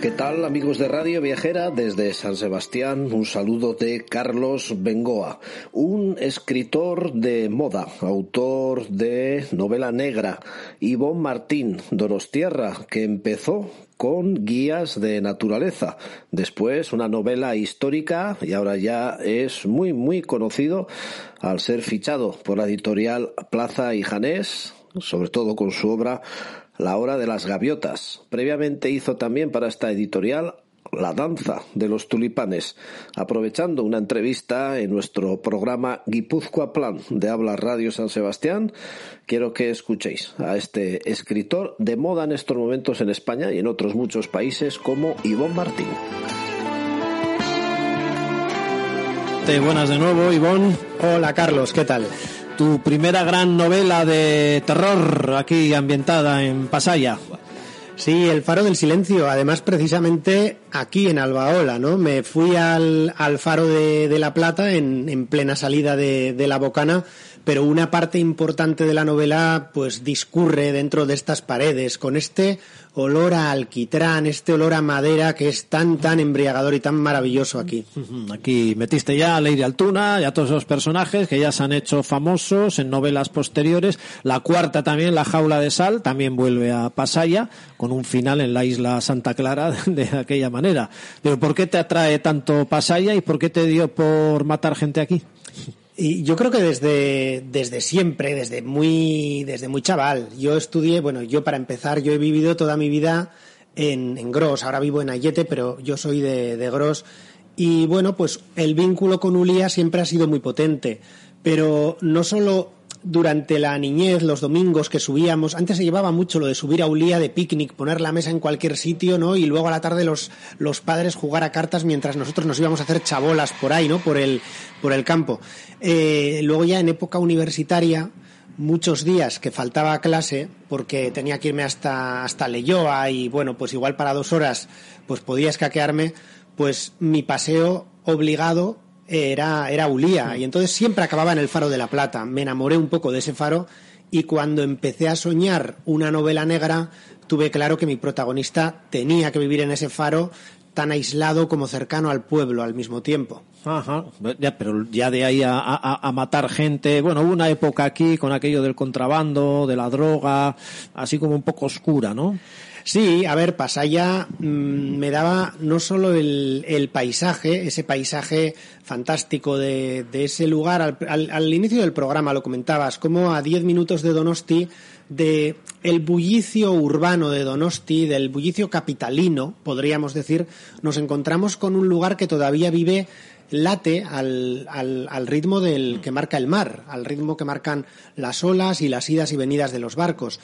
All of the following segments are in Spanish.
¿Qué tal amigos de Radio Viajera? Desde San Sebastián un saludo de Carlos Bengoa, un escritor de moda, autor de novela negra, Ivonne Martín, Donostierra, que empezó con guías de naturaleza, después una novela histórica y ahora ya es muy muy conocido al ser fichado por la editorial Plaza y Janés, sobre todo con su obra la hora de las gaviotas. Previamente hizo también para esta editorial La danza de los tulipanes, aprovechando una entrevista en nuestro programa Guipúzcoa Plan de Habla Radio San Sebastián. Quiero que escuchéis a este escritor de moda en estos momentos en España y en otros muchos países como Ivonne Martín. Buenas de nuevo, Ivonne. Hola, Carlos, ¿qué tal? Tu primera gran novela de terror aquí ambientada en Pasaya. Sí, El Faro del Silencio. Además, precisamente aquí en Albaola, ¿no? Me fui al, al Faro de, La Plata en, en plena salida de, la Bocana, pero una parte importante de la novela, pues, discurre dentro de estas paredes, con este olor a alquitrán, este olor a madera que es tan, tan embriagador y tan maravilloso aquí. Aquí metiste ya a Lady Altuna y a todos esos personajes que ya se han hecho famosos en novelas posteriores. La cuarta también, La Jaula de Sal, también vuelve a Pasaya con un final en la isla Santa Clara de aquella manera. Pero ¿por qué te atrae tanto Pasaya y por qué te dio por matar gente aquí? Y yo creo que desde, desde siempre, desde muy, desde muy chaval, yo estudié, bueno, yo para empezar, yo he vivido toda mi vida en, en Gros, ahora vivo en Ayete, pero yo soy de, de Gros. Y bueno, pues el vínculo con Ulia siempre ha sido muy potente, pero no solo durante la niñez, los domingos que subíamos, antes se llevaba mucho lo de subir a Ulía de picnic, poner la mesa en cualquier sitio, ¿no? Y luego a la tarde los, los padres jugar a cartas mientras nosotros nos íbamos a hacer chabolas por ahí, ¿no? Por el, por el campo. Eh, luego ya en época universitaria, muchos días que faltaba clase, porque tenía que irme hasta, hasta Leyoa y bueno, pues igual para dos horas, pues podía escaquearme, pues mi paseo obligado era, era Ulía. Y entonces siempre acababa en el Faro de la Plata. Me enamoré un poco de ese faro y cuando empecé a soñar una novela negra, tuve claro que mi protagonista tenía que vivir en ese faro tan aislado como cercano al pueblo al mismo tiempo. Ajá, ya, pero ya de ahí a, a, a, matar gente, bueno, hubo una época aquí con aquello del contrabando, de la droga, así como un poco oscura, ¿no? Sí, a ver, Pasaya mmm, me daba no solo el, el, paisaje, ese paisaje fantástico de, de ese lugar, al, al, al, inicio del programa lo comentabas, como a 10 minutos de Donosti, de el bullicio urbano de Donosti, del bullicio capitalino, podríamos decir, nos encontramos con un lugar que todavía vive late al, al, ritmo del que marca el mar, al ritmo que marcan las olas y las idas y venidas de los barcos.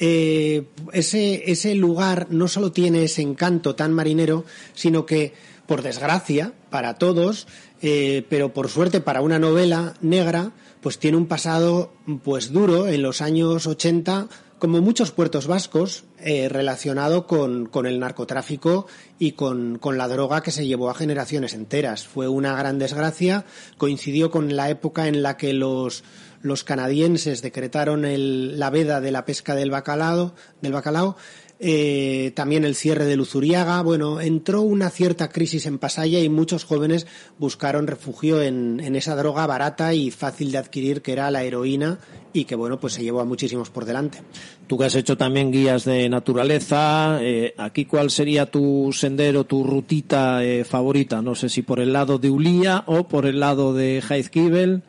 Eh, ese, ese lugar no solo tiene ese encanto tan marinero, sino que, por desgracia, para todos, eh, pero por suerte para una novela negra, pues tiene un pasado pues duro en los años 80 como muchos puertos vascos, eh, relacionado con, con, el narcotráfico y con, con, la droga que se llevó a generaciones enteras. Fue una gran desgracia, coincidió con la época en la que los, los canadienses decretaron el, la veda de la pesca del bacalao, del bacalao eh, también el cierre de Luzuriaga. Bueno, entró una cierta crisis en Pasaya y muchos jóvenes buscaron refugio en, en, esa droga barata y fácil de adquirir que era la heroína y que, bueno, pues se llevó a muchísimos por delante. Tú que has hecho también guías de naturaleza, eh, aquí cuál sería tu sendero, tu rutita eh, favorita? No sé si por el lado de Ulía o por el lado de Heizkibel.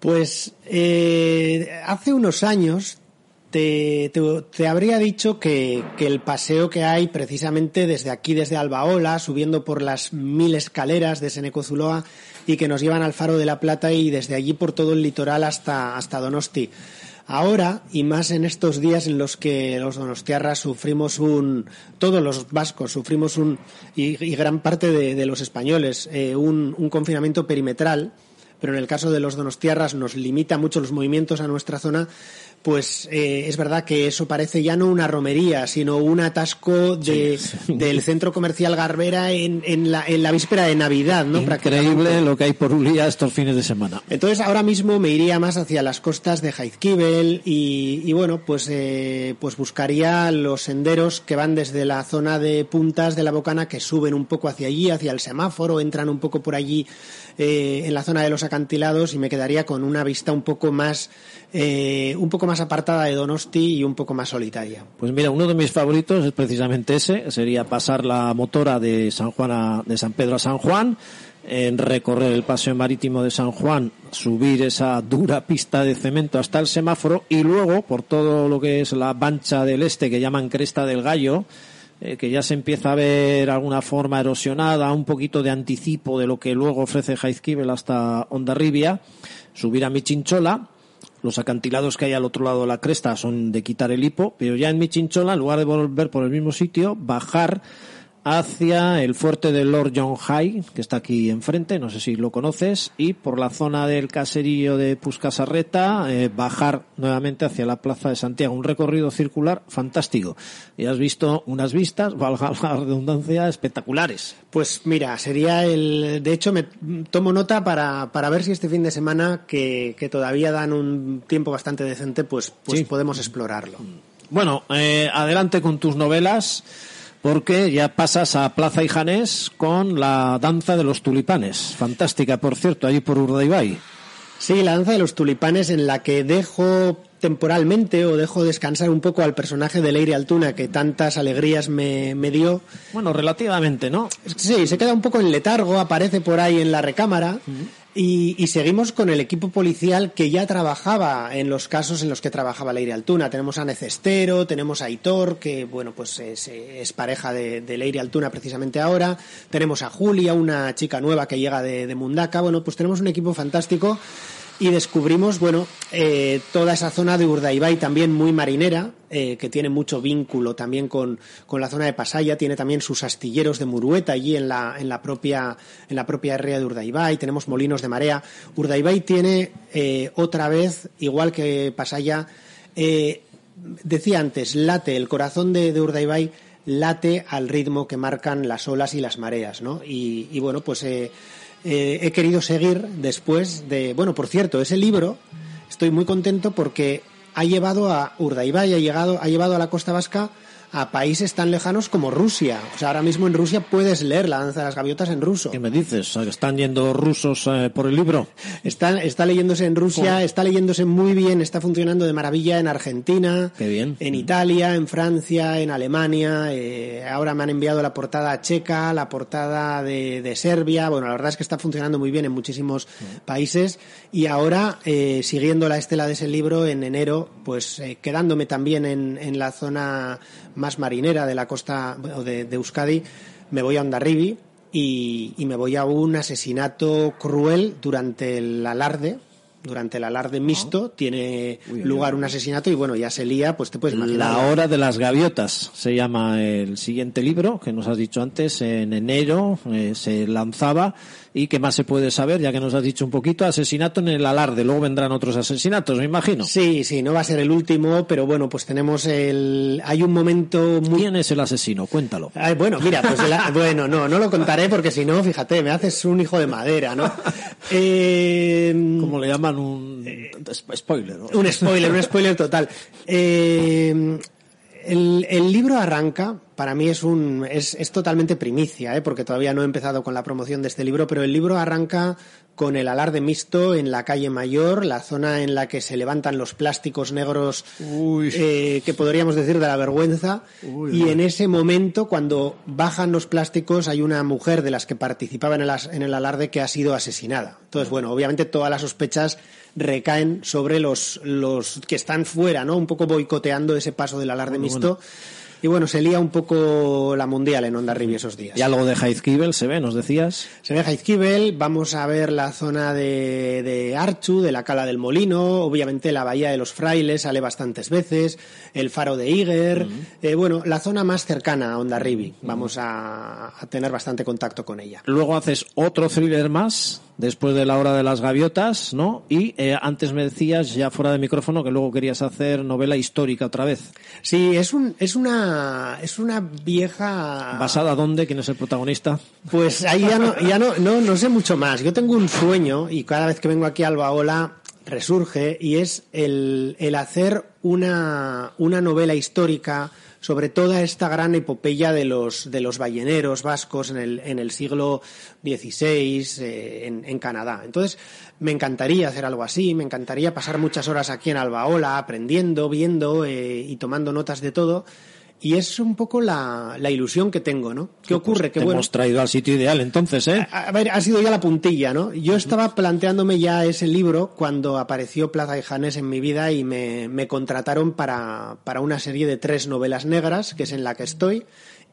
Pues eh, hace unos años te, te, habría dicho que, el paseo que hay precisamente desde aquí, desde Albaola, subiendo por las mil escaleras de Senecozuloa y que nos llevan al Faro de la Plata y desde allí por todo el litoral hasta, hasta Donosti. Ahora, y más en estos días en los que los donostiarras sufrimos un, todos los vascos sufrimos un, y, gran parte de, los españoles, eh, un confinamiento perimetral, pero en el caso de los donostiarras nos limita mucho los movimientos a nuestra zona, pues eh, es verdad que eso parece ya no una romería, sino un atasco de, del centro comercial Garbera en, en, la, en la víspera de Navidad, ¿no? Increíble lo que hay por Ulía estos fines de semana. Entonces ahora mismo me iría más hacia las costas de Jaizkibel y, y bueno, pues, eh, pues buscaría los senderos que van desde la zona de puntas de la Bocana que suben un poco hacia allí, hacia el semáforo, entran un poco por allí eh, en la zona de los acantilados y me quedaría con una vista un poco más eh, un poco más apartada de Donosti y un poco más solitaria. Pues mira, uno de mis favoritos es precisamente ese, sería pasar la motora de San Juan a, de San Pedro a San Juan, en recorrer el paseo marítimo de San Juan, subir esa dura pista de cemento hasta el semáforo y luego por todo lo que es la bancha del este que llaman Cresta del Gallo, eh, que ya se empieza a ver alguna forma erosionada, un poquito de anticipo de lo que luego ofrece Jaizkibel hasta Ondarribia, subir a Michinchola, los acantilados que hay al otro lado de la cresta son de quitar el hipo, pero ya en Michinchola, en lugar de volver por el mismo sitio, bajar hacia el fuerte de Lord John High, que está aquí enfrente, no sé si lo conoces, y por la zona del caserío de Puscasarreta, eh, bajar nuevamente hacia la Plaza de Santiago. Un recorrido circular fantástico. Y has visto unas vistas, valga la redundancia, espectaculares. Pues mira, sería el... De hecho, me tomo nota para, para ver si este fin de semana, que, que todavía dan un tiempo bastante decente, pues, pues Sí. podemos explorarlo. Bueno, eh, adelante con tus novelas, porque ya pasas a Plaza y Janés con la danza de los tulipanes. Fantástica, por cierto, allí por Urdaibai. Sí, la danza de los tulipanes en la que dejo temporalmente o dejo descansar un poco al personaje de Leire Altuna que tantas alegrías me, me dio. Bueno, relativamente, ¿no? Sí, se queda un poco en letargo, aparece por ahí en la recámara y, y seguimos con el equipo policial que ya trabajaba en los casos en los que trabajaba Leire Altuna. Tenemos a Necestero, tenemos a Hitor, que bueno, pues es, pareja de, Leire Altuna precisamente ahora. Tenemos a Julia, una chica nueva que llega de, de Mundaka. Bueno, pues tenemos un equipo fantástico y descubrimos, bueno, eh, toda esa zona de Urdaibai también muy marinera, eh, que tiene mucho vínculo también con, con la zona de Pasaya, tiene también sus astilleros de Murueta allí en la, en la propia, en la propia ría de Urdaibai, tenemos molinos de marea. Urdaibai tiene eh, otra vez, igual que Pasaya, eh, decía antes, late, el corazón de, de Urdaibai late al ritmo que marcan las olas y las mareas, ¿no? Y, y bueno, pues eh, he querido seguir después de, bueno, por cierto, ese libro estoy muy contento porque ha llevado a Urdaibai, ha llegado, ha llevado a la costa vasca a países tan lejanos como Rusia. O sea, ahora mismo en Rusia puedes leer la danza de las gaviotas en ruso. ¿Qué me dices? ¿Están yendo rusos eh, por el libro? Está, está leyéndose en Rusia, está leyéndose muy bien, está funcionando de maravilla en Argentina, Qué bien. en Italia, en Francia, en Alemania. eh, ahora me han enviado la portada checa, la portada de, de Serbia. Bueno, la verdad es que está funcionando muy bien en muchísimos países. Y ahora, eh, siguiendo la estela de ese libro, en enero, pues quedándome también en, en la zona más marinera de la costa de, de Euskadi, me voy a Ondarribi y, y me voy a un asesinato cruel durante el alarde. Durante el alarde mixto tiene lugar un asesinato y bueno, ya se lía, pues te puedes imaginar. La hora de las gaviotas se llama el siguiente libro que nos has dicho antes. En enero eh, se lanzaba y qué más se puede saber, ya que nos has dicho un poquito, asesinato en el alarde. Luego vendrán otros asesinatos, me imagino. Sí, sí, no va a ser el último, pero bueno, pues tenemos el. Hay un momento muy. ¿Quién es el asesino? Cuéntalo. Ay, bueno, mira, pues el- bueno, no, no lo contaré porque si no, fíjate, me haces un hijo de madera, ¿no? Eh, ¿Cómo le llaman? Un sp- spoiler. ¿no? Un spoiler, un spoiler total. Eh, el, el libro arranca, para mí es un es, es totalmente primicia, ¿eh? porque todavía no he empezado con la promoción de este libro, pero el libro arranca con el alarde mixto en la calle Mayor, la zona en la que se levantan los plásticos negros eh, que podríamos decir de la vergüenza. y en ese momento, cuando bajan los plásticos, hay una mujer de las que participaba en el, as- en el alarde que ha sido asesinada. Entonces, bueno, obviamente todas las sospechas recaen sobre los, los que están fuera, ¿no? Un poco boicoteando ese paso del alarde mixto. Y bueno, se lía un poco la mundial en Ondarribi esos días. Y algo de Jaizkibel se ve, nos decías. Se ve Jaizkibel, vamos a ver la zona de, de Archu, de la Cala del Molino, obviamente la Bahía de los Frailes sale bastantes veces, el Faro de Iger, eh, bueno, la zona más cercana a Ondarribi, vamos a, a tener bastante contacto con ella. Luego haces otro thriller más después de la hora de las gaviotas, ¿no? Y eh, antes me decías, ya fuera de micrófono, que luego querías hacer novela histórica otra vez. Sí, es, un, es, una, es una vieja... ¿Basada dónde? ¿Quién es el protagonista? Pues ahí ya no, ya no, no, no sé mucho más. Yo tengo un sueño y cada vez que vengo aquí a Albaola resurge y es el, el hacer una, una novela histórica sobre toda esta gran epopeya de los, de los balleneros vascos en el, en el siglo XVI eh, en, en, Canadá. Entonces, me encantaría hacer algo así, me encantaría pasar muchas horas aquí en Albaola aprendiendo, viendo eh, y tomando notas de todo. Y es un poco la, la ilusión que tengo, ¿no? ¿Qué pues ocurre? Te hemos traído al sitio ideal entonces, ¿eh? A, a, ver, ha sido ya la puntilla, ¿no? Yo estaba planteándome ya ese libro cuando apareció Plaza y Janés en mi vida y me, me contrataron para, para una serie de tres novelas negras, que es en la que estoy.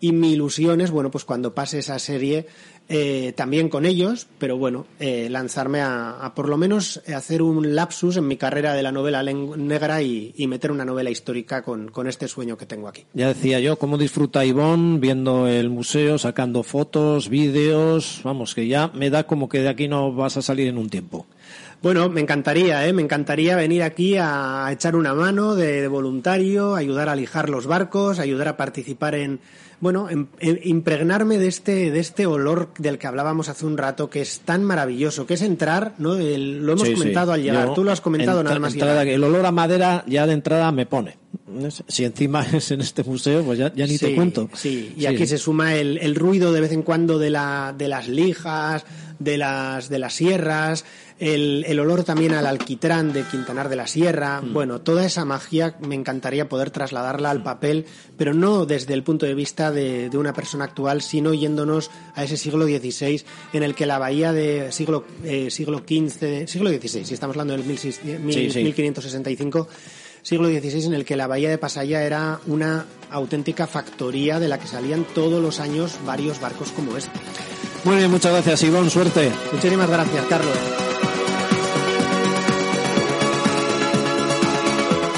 Y mi ilusión es, bueno, pues cuando pase esa serie, eh, también con ellos, pero bueno, eh, lanzarme a, a, por lo menos hacer un lapsus en mi carrera de la novela negra y, y meter una novela histórica con, con, este sueño que tengo aquí. Ya decía yo, cómo disfruta Ivonne viendo el museo, sacando fotos, vídeos, vamos, que ya me da como que de aquí no vas a salir en un tiempo. Bueno, me encantaría, ¿eh? me encantaría venir aquí a echar una mano de, de voluntario, ayudar a lijar los barcos, ayudar a participar en, bueno, en, en, impregnarme de este, de este olor del que hablábamos hace un rato, que es tan maravilloso, que es entrar, ¿no? El, lo hemos Sí, comentado sí. al llegar, Yo, tú lo has comentado nada más entrada. El olor a madera ya de entrada me pone. Si encima es en este museo, pues ya, ya ni te cuento. Sí, y aquí se suma el, el ruido de vez en cuando de, la, de las lijas, de las, de las sierras, el, el olor también al alquitrán de Quintanar de la Sierra. Mm. Bueno, toda esa magia me encantaría poder trasladarla al papel, pero no desde el punto de vista de, de una persona actual, sino yéndonos a ese siglo XVI en el que la bahía de siglo, eh, siglo XV, siglo XVI, si estamos hablando del 1600, Sí, sí. 1565, siglo XVI en el que la bahía de Pasaya era una auténtica factoría de la que salían todos los años varios barcos como este. Muy bien, muchas gracias, Ivonne. Suerte. Muchísimas gracias, Carlos.